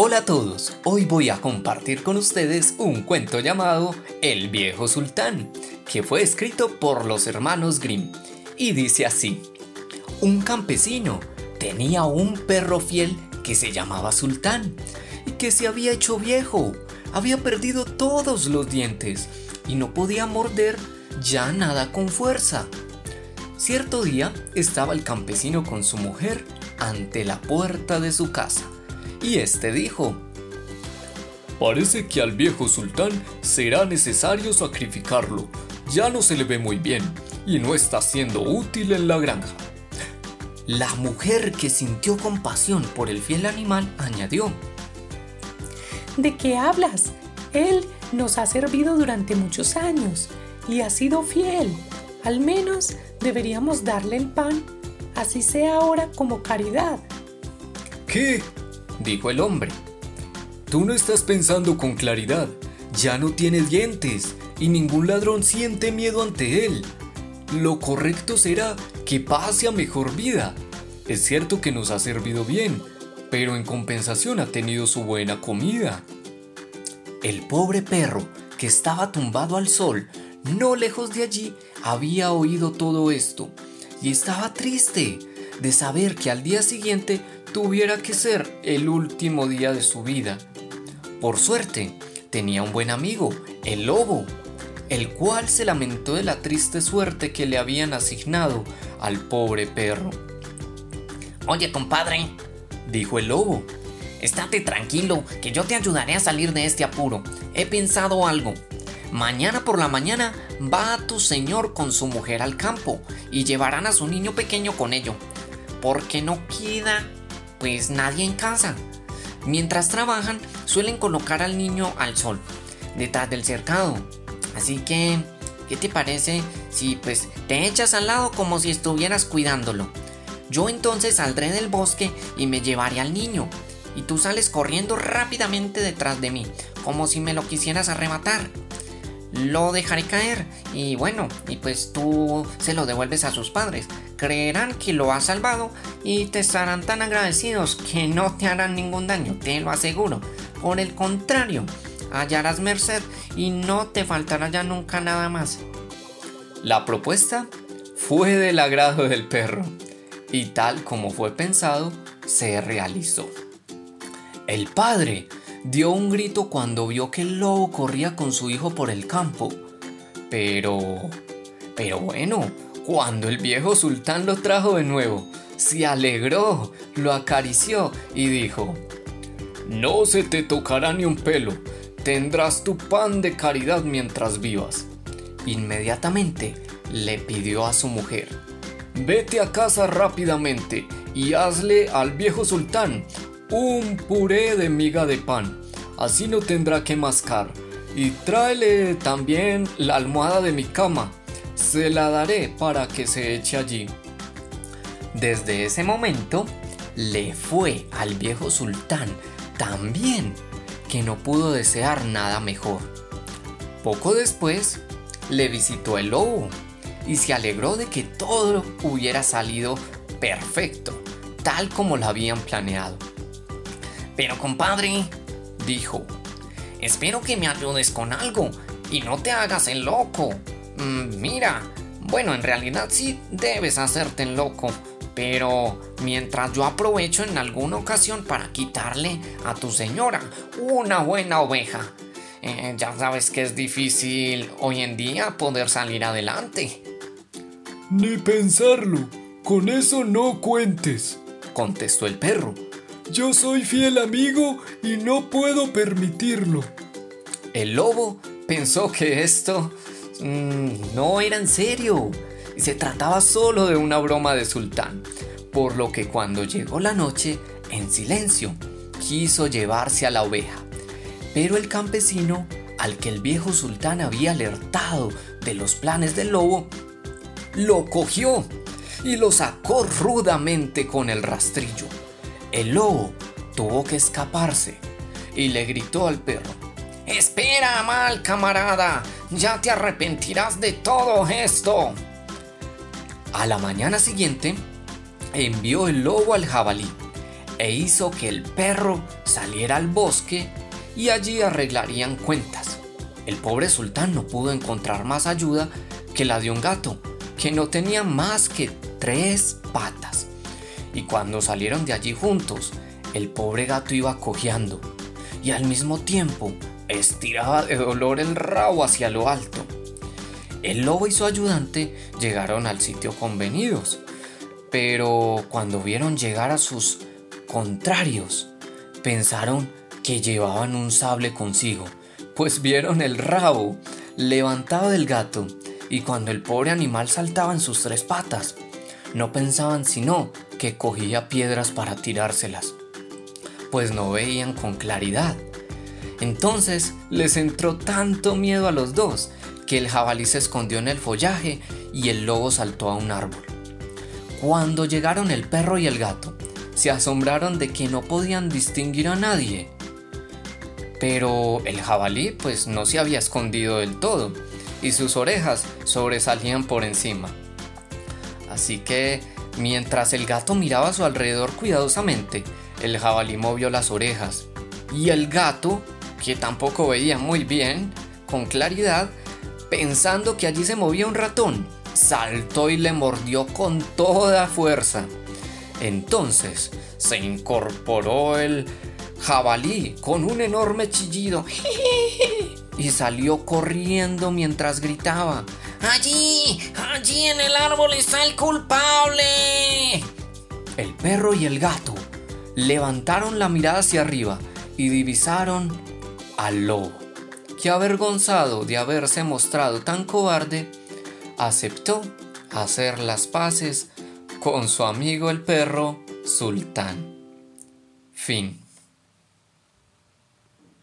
Hola a todos, hoy voy a compartir con ustedes un cuento llamado El viejo sultán, que fue escrito por los hermanos Grimm, y dice así, un campesino tenía un perro fiel que se llamaba sultán, y que se había hecho viejo, había perdido todos los dientes, y no podía morder ya nada con fuerza. Cierto día estaba el campesino con su mujer ante la puerta de su casa y este dijo, Parece que al viejo sultán será necesario sacrificarlo. Ya no se le ve muy bien y no está siendo útil en la granja. La mujer que sintió compasión por el fiel animal añadió, ¿De qué hablas? Él nos ha servido durante muchos años y ha sido fiel. Al menos deberíamos darle el pan, así sea ahora como caridad. ¿Qué? Dijo el hombre. Tú no estás pensando con claridad. Ya no tiene dientes y ningún ladrón siente miedo ante él. Lo correcto será que pase a mejor vida. Es cierto que nos ha servido bien, pero en compensación ha tenido su buena comida. El pobre perro, que estaba tumbado al sol, no lejos de allí, había oído todo esto y estaba triste de saber que al día siguiente tuviera que ser el último día de su vida. Por suerte, tenía un buen amigo, el lobo, el cual se lamentó de la triste suerte que le habían asignado al pobre perro. Oye, compadre, dijo el lobo, estate tranquilo, que yo te ayudaré a salir de este apuro. He pensado algo. Mañana por la mañana va tu señor con su mujer al campo y llevarán a su niño pequeño con ello, porque no queda pues nadie en casa. Mientras trabajan, suelen colocar al niño al sol, detrás del cercado. Así que, ¿qué te parece si pues te echas al lado como si estuvieras cuidándolo? Yo entonces saldré del bosque y me llevaré al niño. Y tú sales corriendo rápidamente detrás de mí, como si me lo quisieras arrebatar lo dejaré caer y bueno, y pues tú se lo devuelves a sus padres. Creerán que lo has salvado y te estarán tan agradecidos que no te harán ningún daño, te lo aseguro. Por el contrario, hallarás merced y no te faltará ya nunca nada más. La propuesta fue del agrado del perro y tal como fue pensado, se realizó. El padre dio un grito cuando vio que el lobo corría con su hijo por el campo. Pero... Pero bueno, cuando el viejo sultán lo trajo de nuevo, se alegró, lo acarició y dijo, No se te tocará ni un pelo, tendrás tu pan de caridad mientras vivas. Inmediatamente le pidió a su mujer, Vete a casa rápidamente y hazle al viejo sultán un puré de miga de pan, así no tendrá que mascar. Y tráele también la almohada de mi cama, se la daré para que se eche allí. Desde ese momento, le fue al viejo sultán tan bien que no pudo desear nada mejor. Poco después, le visitó el lobo y se alegró de que todo hubiera salido perfecto, tal como lo habían planeado. Pero compadre, dijo, espero que me ayudes con algo y no te hagas el loco. Mm, mira, bueno, en realidad sí debes hacerte el loco, pero mientras yo aprovecho en alguna ocasión para quitarle a tu señora una buena oveja. Eh, ya sabes que es difícil hoy en día poder salir adelante. Ni pensarlo, con eso no cuentes, contestó el perro. Yo soy fiel amigo y no puedo permitirlo. El lobo pensó que esto mm, no era en serio y se trataba solo de una broma de sultán, por lo que cuando llegó la noche, en silencio, quiso llevarse a la oveja. Pero el campesino, al que el viejo sultán había alertado de los planes del lobo, lo cogió y lo sacó rudamente con el rastrillo. El lobo tuvo que escaparse y le gritó al perro. Espera, mal camarada, ya te arrepentirás de todo esto. A la mañana siguiente, envió el lobo al jabalí. e hizo que el perro saliera al bosque y allí arreglarían cuentas. El pobre sultán no pudo encontrar más ayuda que la de un gato, que no tenía más que tres patas. Y cuando salieron de allí juntos, el pobre gato iba cojeando y al mismo tiempo estiraba de dolor el rabo hacia lo alto. El lobo y su ayudante llegaron al sitio convenidos, pero cuando vieron llegar a sus contrarios, pensaron que llevaban un sable consigo, pues vieron el rabo levantado del gato y cuando el pobre animal saltaba en sus tres patas, no pensaban sino que cogía piedras para tirárselas, pues no veían con claridad. Entonces les entró tanto miedo a los dos que el jabalí se escondió en el follaje y el lobo saltó a un árbol. Cuando llegaron el perro y el gato, se asombraron de que no podían distinguir a nadie. Pero el jabalí pues no se había escondido del todo y sus orejas sobresalían por encima. Así que mientras el gato miraba a su alrededor cuidadosamente, el jabalí movió las orejas y el gato, que tampoco veía muy bien, con claridad, pensando que allí se movía un ratón, saltó y le mordió con toda fuerza. Entonces se incorporó el jabalí con un enorme chillido y salió corriendo mientras gritaba. Allí, allí en el árbol está el culpable. El perro y el gato levantaron la mirada hacia arriba y divisaron al lobo, que avergonzado de haberse mostrado tan cobarde, aceptó hacer las paces con su amigo el perro Sultán. Fin.